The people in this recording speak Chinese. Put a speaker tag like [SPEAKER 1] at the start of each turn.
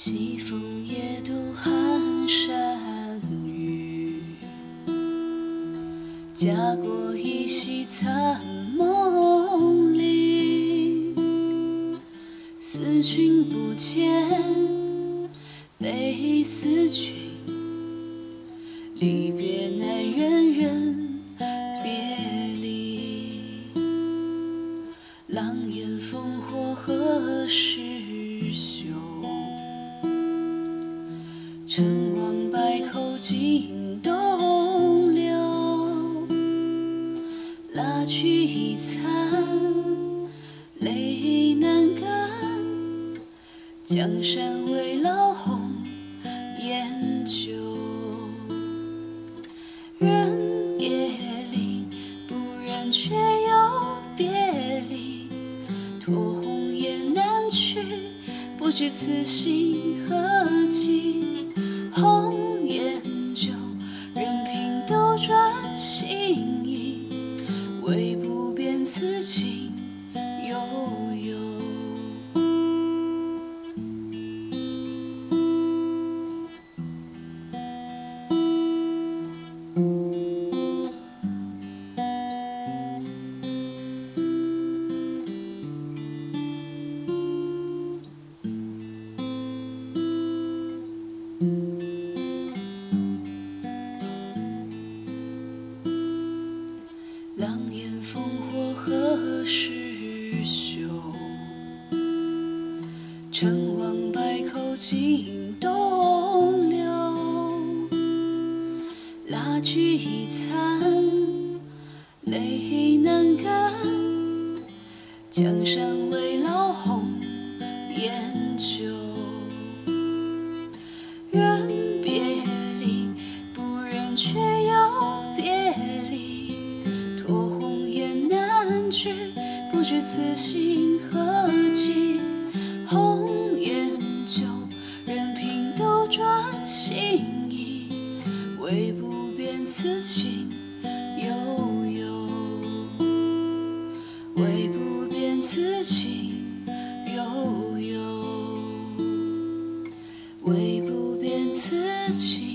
[SPEAKER 1] 西风夜渡家国依稀残梦里。思君不见，悲思君，离别难，远远别离。狼烟烽火何时休？成王败寇尽东蜡炬已残，泪难干。江山未老，红颜旧。人别离，不忍却又别离。托鸿雁南去，不知此心何寄。红颜旧，任凭斗转星移，自己。时休？成王败寇尽东流。蜡炬已残，泪难干。江山未老，红颜旧。人别离，不忍却又别离。托鸿雁南去，不知此心何寄。红颜旧，任凭斗转星移，唯不变此情悠悠。唯不变此情悠悠。唯不变此情。